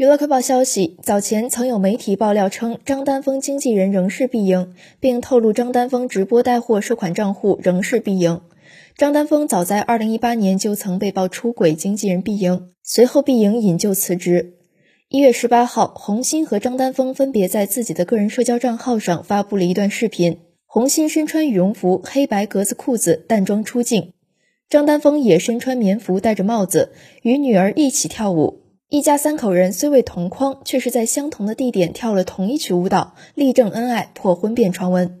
娱乐快报消息：早前曾有媒体爆料称，张丹峰经纪人仍是必赢，并透露张丹峰直播带货收款账户仍是必赢。张丹峰早在2018年就曾被曝出轨经纪人必赢，随后必赢引咎辞职。一月十八号，红星和张丹峰分别在自己的个人社交账号上发布了一段视频，红星身穿羽绒服、黑白格子裤子，淡妆出镜；张丹峰也身穿棉服，戴着帽子，与女儿一起跳舞。一家三口人虽未同框，却是在相同的地点跳了同一曲舞蹈，力证恩爱，破婚变传闻。